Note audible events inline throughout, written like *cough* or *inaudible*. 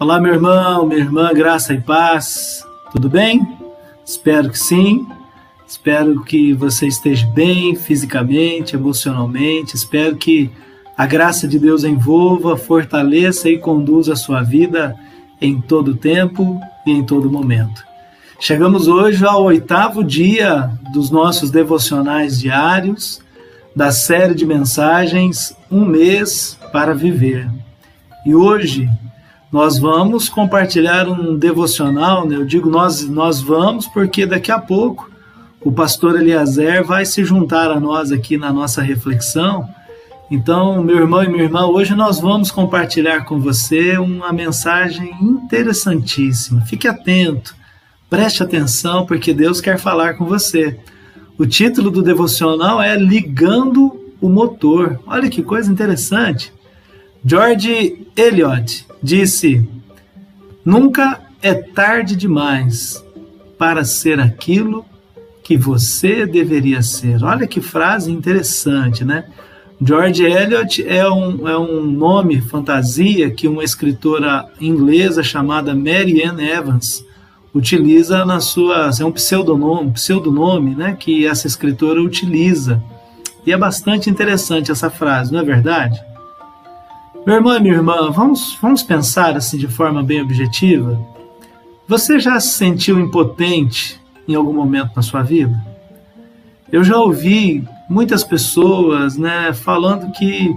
Olá, meu irmão, minha irmã, graça e paz. Tudo bem? Espero que sim. Espero que você esteja bem fisicamente, emocionalmente. Espero que a graça de Deus envolva, fortaleça e conduza a sua vida em todo tempo e em todo momento. Chegamos hoje ao oitavo dia dos nossos devocionais diários da série de mensagens Um Mês para Viver. E hoje nós vamos compartilhar um devocional, né? eu digo nós, nós vamos porque daqui a pouco o pastor Eliezer vai se juntar a nós aqui na nossa reflexão. Então, meu irmão e minha irmã, hoje nós vamos compartilhar com você uma mensagem interessantíssima. Fique atento, preste atenção, porque Deus quer falar com você. O título do devocional é Ligando o Motor. Olha que coisa interessante. George Eliot disse: Nunca é tarde demais para ser aquilo que você deveria ser. Olha que frase interessante, né? George Eliot é um, é um nome fantasia que uma escritora inglesa chamada Mary Ann Evans utiliza na sua é um pseudonome, pseudonome, né, que essa escritora utiliza. E é bastante interessante essa frase, não é verdade? Meu irmão e minha irmã, vamos, vamos pensar assim de forma bem objetiva? Você já se sentiu impotente em algum momento na sua vida? Eu já ouvi muitas pessoas né, falando que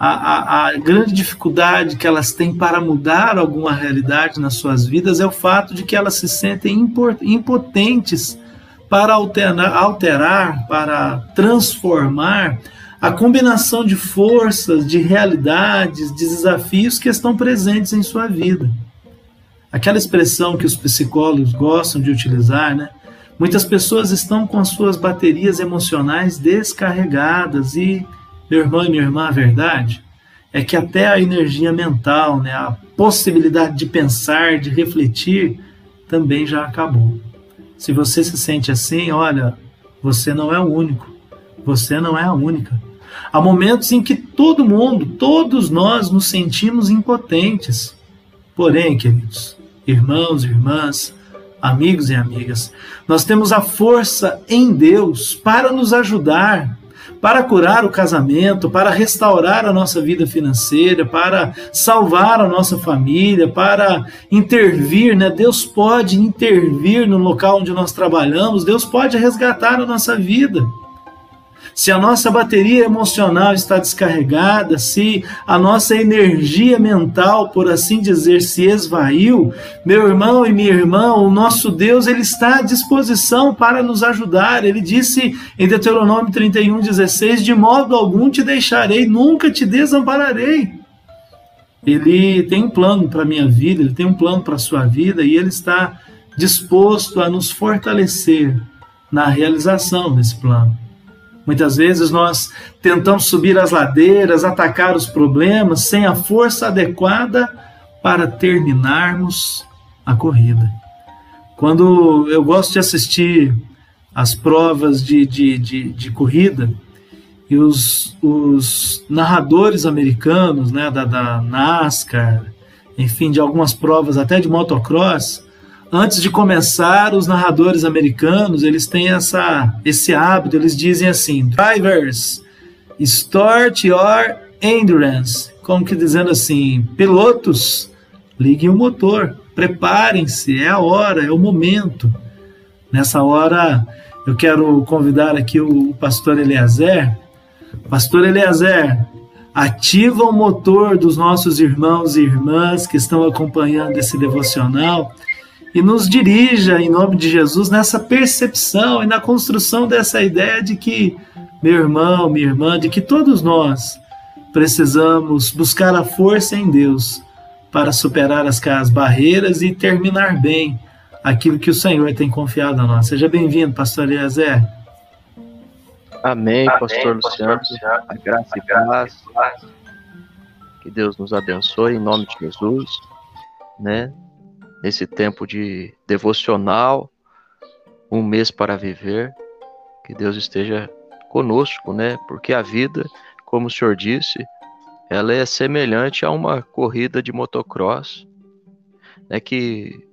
a, a, a, grande dificuldade que elas têm para mudar alguma realidade nas suas vidas é o fato de que elas se sentem impotentes para alterar, alterar para transformar a combinação de forças, de realidades, de desafios que estão presentes em sua vida. Aquela expressão que os psicólogos gostam de utilizar, né? Muitas pessoas estão com as suas baterias emocionais descarregadas e, meu irmão e minha irmã, a verdade é que até a energia mental, né, a possibilidade de pensar, de refletir, também já acabou. Se você se sente assim, olha, você não é o único. Você não é a única. Há momentos em que todo mundo, todos nós nos sentimos impotentes. Porém, queridos, irmãos e irmãs, amigos e amigas, nós temos a força em Deus para nos ajudar, para curar o casamento, para restaurar a nossa vida financeira, para salvar a nossa família, para intervir, né? Deus pode intervir no local onde nós trabalhamos, Deus pode resgatar a nossa vida. Se a nossa bateria emocional está descarregada, se a nossa energia mental, por assim dizer, se esvaiu, meu irmão e minha irmã, o nosso Deus, ele está à disposição para nos ajudar. Ele disse em Deuteronômio 31:16, de modo algum te deixarei, nunca te desampararei. Ele tem um plano para a minha vida, ele tem um plano para a sua vida e ele está disposto a nos fortalecer na realização desse plano. Muitas vezes nós tentamos subir as ladeiras, atacar os problemas sem a força adequada para terminarmos a corrida. Quando eu gosto de assistir as provas de, de, de, de corrida, e os, os narradores americanos, né, da, da NASCAR, enfim, de algumas provas até de motocross, antes de começar, os narradores americanos, eles têm essa, esse hábito, eles dizem assim, drivers, start your endurance, como que dizendo assim, pilotos, liguem o motor, preparem-se, é a hora, é o momento. Nessa hora, eu quero convidar aqui o pastor Eliezer. Pastor Eliezer, ativa o motor dos nossos irmãos e irmãs que estão acompanhando esse devocional e nos dirija, em nome de Jesus, nessa percepção e na construção dessa ideia de que, meu irmão, minha irmã, de que todos nós precisamos buscar a força em Deus para superar as, as barreiras e terminar bem aquilo que o Senhor tem confiado a nós. Seja bem-vindo, pastor Eliezer. Amém, pastor Luciano. A graça e paz. Que Deus nos abençoe em nome de Jesus, né? Nesse tempo de devocional, um mês para viver. Que Deus esteja conosco, né? Porque a vida, como o senhor disse, ela é semelhante a uma corrida de motocross. é que,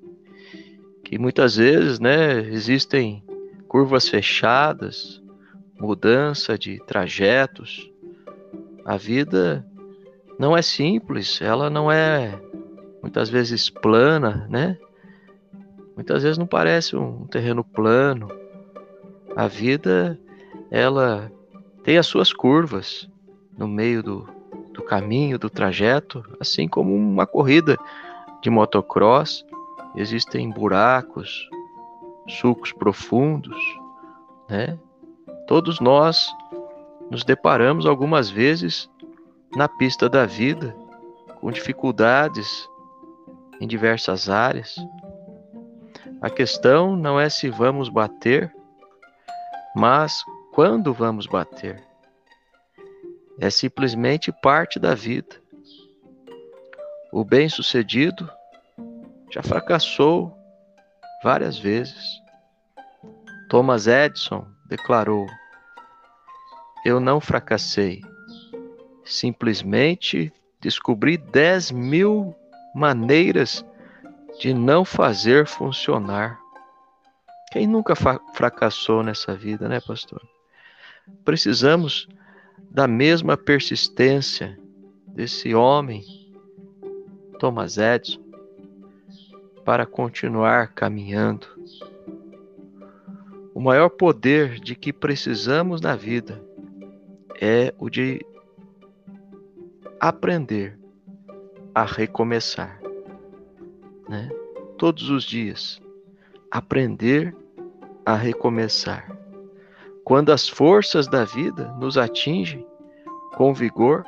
que muitas vezes né, existem curvas fechadas, mudança de trajetos. A vida não é simples, ela não é muitas vezes plana, né? Muitas vezes não parece um terreno plano. A vida, ela tem as suas curvas no meio do, do caminho, do trajeto, assim como uma corrida de motocross, existem buracos, sulcos profundos, né? Todos nós nos deparamos algumas vezes na pista da vida com dificuldades em diversas áreas. A questão não é se vamos bater, mas quando vamos bater. É simplesmente parte da vida. O bem-sucedido já fracassou várias vezes. Thomas Edison declarou: Eu não fracassei, simplesmente descobri 10 mil maneiras de não fazer funcionar. Quem nunca fracassou nessa vida, né, pastor? Precisamos da mesma persistência desse homem, Thomas Edison, para continuar caminhando. O maior poder de que precisamos na vida é o de aprender a recomeçar, né? Todos os dias, aprender a recomeçar. Quando as forças da vida nos atingem com vigor,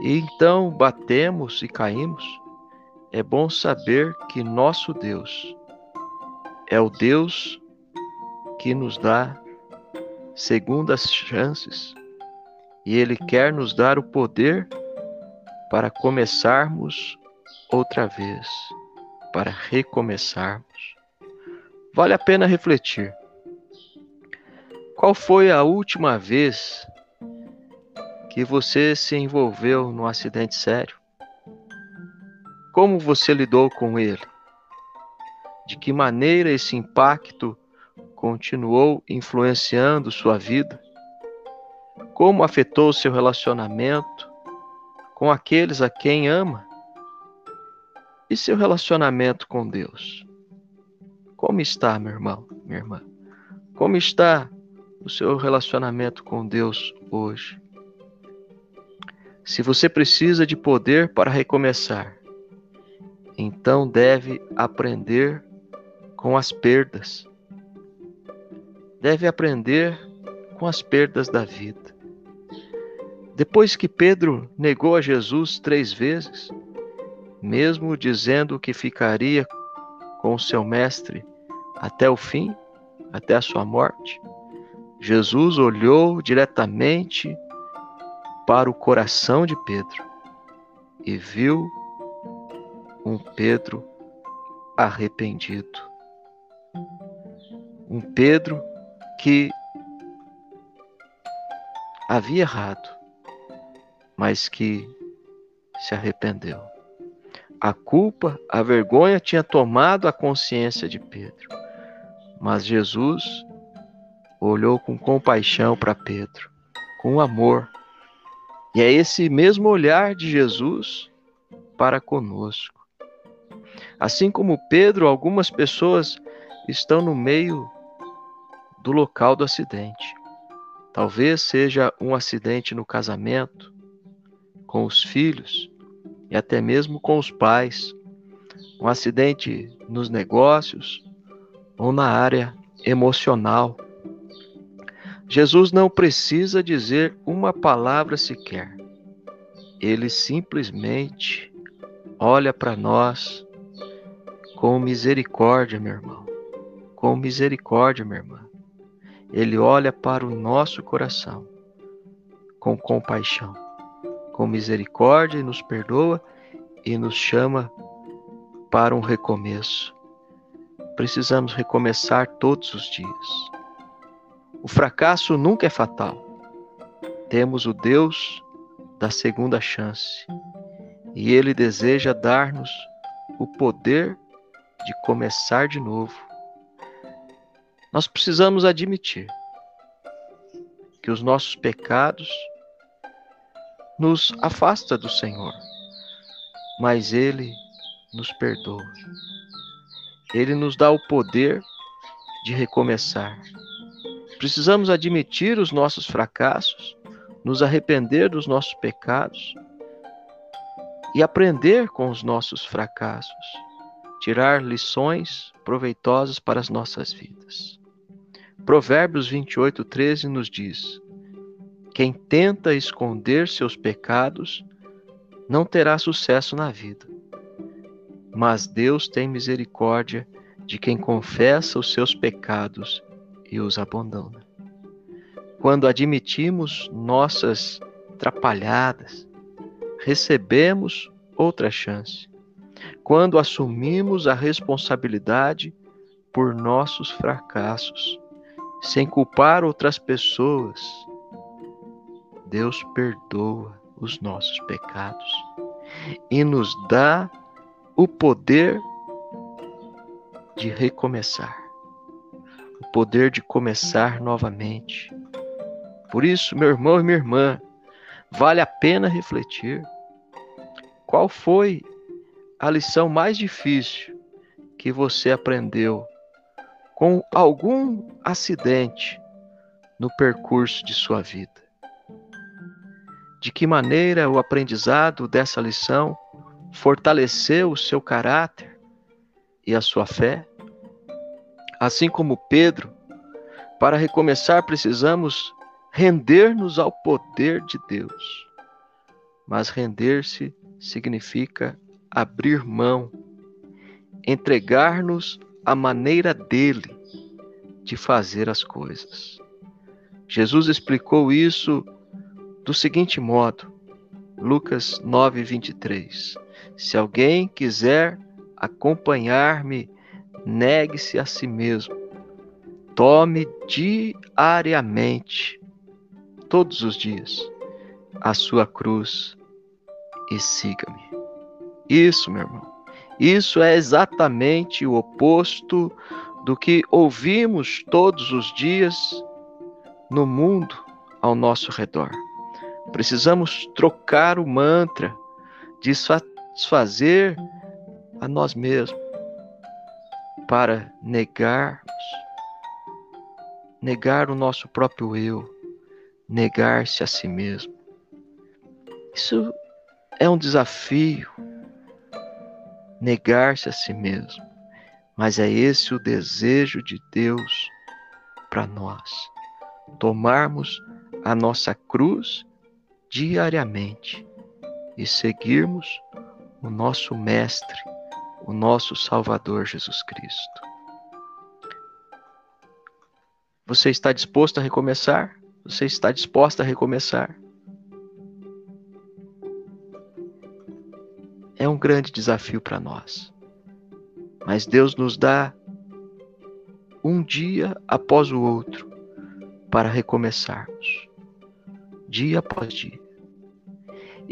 e então batemos e caímos, é bom saber que nosso Deus é o Deus que nos dá segundas chances e Ele quer nos dar o poder para começarmos outra vez, para recomeçarmos. Vale a pena refletir. Qual foi a última vez que você se envolveu num acidente sério? Como você lidou com ele? De que maneira esse impacto continuou influenciando sua vida? Como afetou seu relacionamento com aqueles a quem ama? E seu relacionamento com Deus? Como está, meu irmão, minha irmã? Como está o seu relacionamento com Deus hoje? Se você precisa de poder para recomeçar, então deve aprender com as perdas. Deve aprender com as perdas da vida. Depois que Pedro negou a Jesus três vezes, mesmo dizendo que ficaria com o seu mestre até o fim, até a sua morte, Jesus olhou diretamente para o coração de Pedro e viu um Pedro arrependido. Um Pedro que havia errado, mas que se arrependeu. A culpa, a vergonha tinha tomado a consciência de Pedro, mas Jesus olhou com compaixão para Pedro, com amor. E é esse mesmo olhar de Jesus para conosco. Assim como Pedro, algumas pessoas estão no meio do local do acidente. Talvez seja um acidente no casamento, com os filhos e até mesmo com os pais, um acidente nos negócios ou na área emocional. Jesus não precisa dizer uma palavra sequer. Ele simplesmente olha para nós com misericórdia, meu irmão. Com misericórdia, minha irmã. Ele olha para o nosso coração com compaixão, com misericórdia e nos perdoa e nos chama para um recomeço. Precisamos recomeçar todos os dias. O fracasso nunca é fatal. Temos o Deus da segunda chance e Ele deseja dar-nos o poder de começar de novo. Nós precisamos admitir que os nossos pecados nos afasta do Senhor, mas ele nos perdoa. Ele nos dá o poder de recomeçar. Precisamos admitir os nossos fracassos, nos arrepender dos nossos pecados e aprender com os nossos fracassos, tirar lições proveitosas para as nossas vidas. Provérbios 28, 13 nos diz: Quem tenta esconder seus pecados não terá sucesso na vida, mas Deus tem misericórdia de quem confessa os seus pecados e os abandona. Quando admitimos nossas trapalhadas, recebemos outra chance. Quando assumimos a responsabilidade por nossos fracassos, sem culpar outras pessoas, Deus perdoa os nossos pecados e nos dá o poder de recomeçar, o poder de começar novamente. Por isso, meu irmão e minha irmã, vale a pena refletir qual foi a lição mais difícil que você aprendeu com algum acidente no percurso de sua vida? De que maneira o aprendizado dessa lição fortaleceu o seu caráter e a sua fé? Assim como Pedro, para recomeçar precisamos render-nos ao poder de Deus. Mas render-se significa abrir mão, entregar-nos à maneira dele de fazer as coisas. Jesus explicou isso do seguinte modo, Lucas 9, 23. Se alguém quiser acompanhar-me, negue-se a si mesmo. Tome diariamente, todos os dias, a sua cruz e siga-me. Isso, meu irmão. Isso é exatamente o oposto do que ouvimos todos os dias no mundo ao nosso redor. Precisamos trocar o mantra de satisfazer a nós mesmos para negarmos, negar o nosso próprio eu, negar-se a si mesmo. Isso é um desafio negar-se a si mesmo, mas é esse o desejo de Deus para nós. Tomarmos a nossa cruz diariamente e seguirmos o nosso Mestre, o nosso Salvador Jesus Cristo. Você está disposto a recomeçar? Você está disposta a recomeçar? é um grande desafio para nós. Mas Deus nos dá um dia após o outro para recomeçarmos, dia após dia.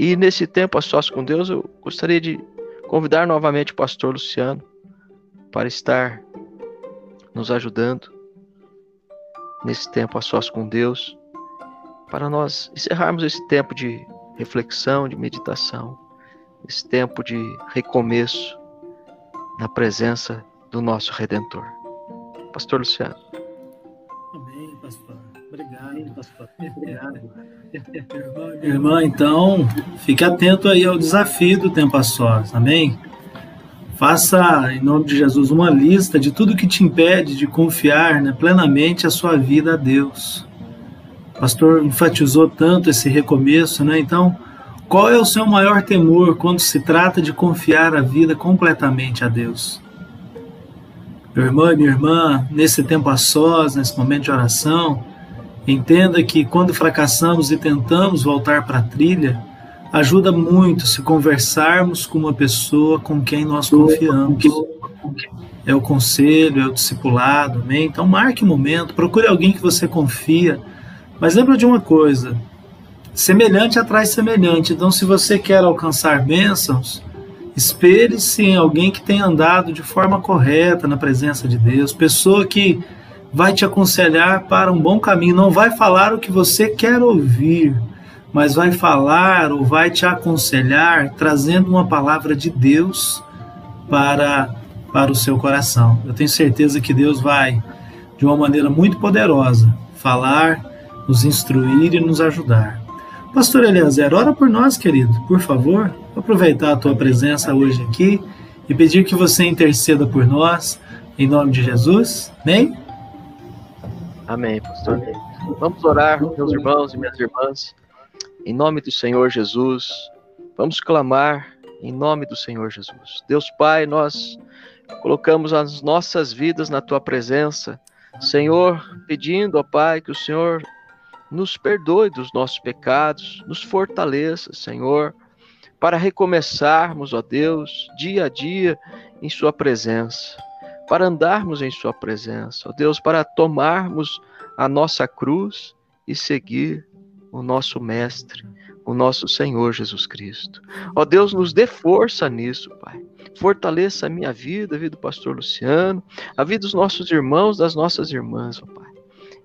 E nesse tempo a sós com Deus, eu gostaria de convidar novamente o pastor Luciano para estar nos ajudando nesse tempo a sós com Deus, para nós encerrarmos esse tempo de reflexão, de meditação esse tempo de recomeço na presença do nosso Redentor. Pastor Luciano. Obrigado, pastor. Obrigado. *laughs* Irmã, então, fique atento aí ao desafio do tempo a sós, amém? Faça, em nome de Jesus, uma lista de tudo que te impede de confiar né, plenamente a sua vida a Deus. O pastor enfatizou tanto esse recomeço, né? Então, qual é o seu maior temor quando se trata de confiar a vida completamente a Deus? Meu irmão e minha irmã, nesse tempo a sós, nesse momento de oração, entenda que quando fracassamos e tentamos voltar para a trilha, ajuda muito se conversarmos com uma pessoa com quem nós confiamos. É o conselho, é o discipulado, amém? Então marque um momento, procure alguém que você confia. Mas lembra de uma coisa, Semelhante atrai semelhante. Então, se você quer alcançar bênçãos, Espere-se em alguém que tenha andado de forma correta na presença de Deus, pessoa que vai te aconselhar para um bom caminho, não vai falar o que você quer ouvir, mas vai falar ou vai te aconselhar trazendo uma palavra de Deus para para o seu coração. Eu tenho certeza que Deus vai de uma maneira muito poderosa falar, nos instruir e nos ajudar. Pastor Eliezer, ora por nós, querido, por favor. Vou aproveitar a tua presença hoje aqui e pedir que você interceda por nós, em nome de Jesus. Amém? Amém, pastor. Vamos orar, meus irmãos e minhas irmãs, em nome do Senhor Jesus. Vamos clamar em nome do Senhor Jesus. Deus Pai, nós colocamos as nossas vidas na tua presença. Senhor, pedindo, ó Pai, que o Senhor nos perdoe dos nossos pecados, nos fortaleça, Senhor, para recomeçarmos, ó Deus, dia a dia em Sua presença para andarmos em Sua presença, ó Deus, para tomarmos a nossa cruz e seguir o nosso Mestre, o nosso Senhor Jesus Cristo. Ó Deus, nos dê força nisso, Pai. Fortaleça a minha vida, a vida do pastor Luciano, a vida dos nossos irmãos, das nossas irmãs, ó Pai.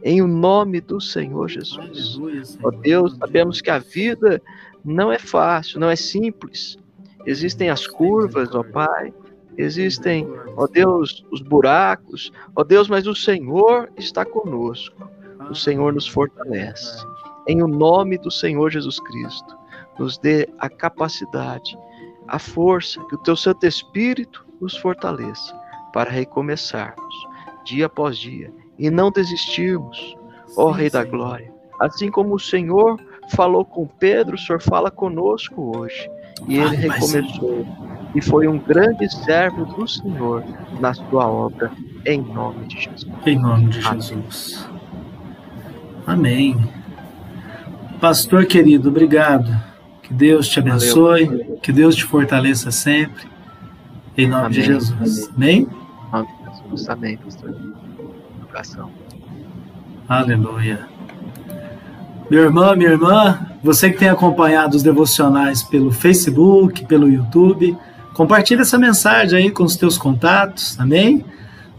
Em o nome do Senhor Jesus. Ó Deus, sabemos que a vida não é fácil, não é simples. Existem as curvas, ó Pai existem, ó Deus, os buracos, ó Deus, mas o Senhor está conosco, o Senhor nos fortalece. Em o nome do Senhor Jesus Cristo, nos dê a capacidade, a força, que o teu Santo Espírito nos fortaleça para recomeçarmos dia após dia e não desistirmos, ó Rei da Glória. Assim como o Senhor falou com Pedro, o Senhor fala conosco hoje. E ele recomeçou e foi um grande servo do Senhor na sua obra, em nome de Jesus. Em nome de Jesus. Amém. Pastor querido, obrigado. Que Deus te abençoe, Valeu. que Deus te fortaleça sempre. Em nome Amém. de Jesus. Amém? Amém, Jesus. Amém, pastor. Oração. Aleluia. Meu irmão, minha irmã, você que tem acompanhado os devocionais pelo Facebook, pelo YouTube, Compartilhe essa mensagem aí com os teus contatos, amém?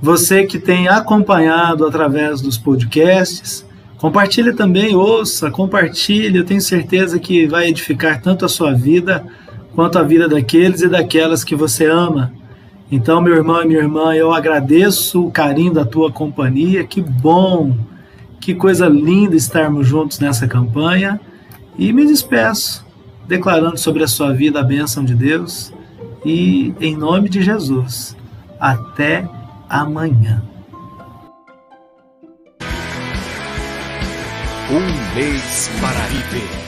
Você que tem acompanhado através dos podcasts, compartilhe também, ouça, compartilhe, eu tenho certeza que vai edificar tanto a sua vida quanto a vida daqueles e daquelas que você ama. Então, meu irmão e minha irmã, eu agradeço o carinho da tua companhia, que bom, que coisa linda estarmos juntos nessa campanha. E me despeço, declarando sobre a sua vida a bênção de Deus e em nome de Jesus, até amanhã. Um mês para viver.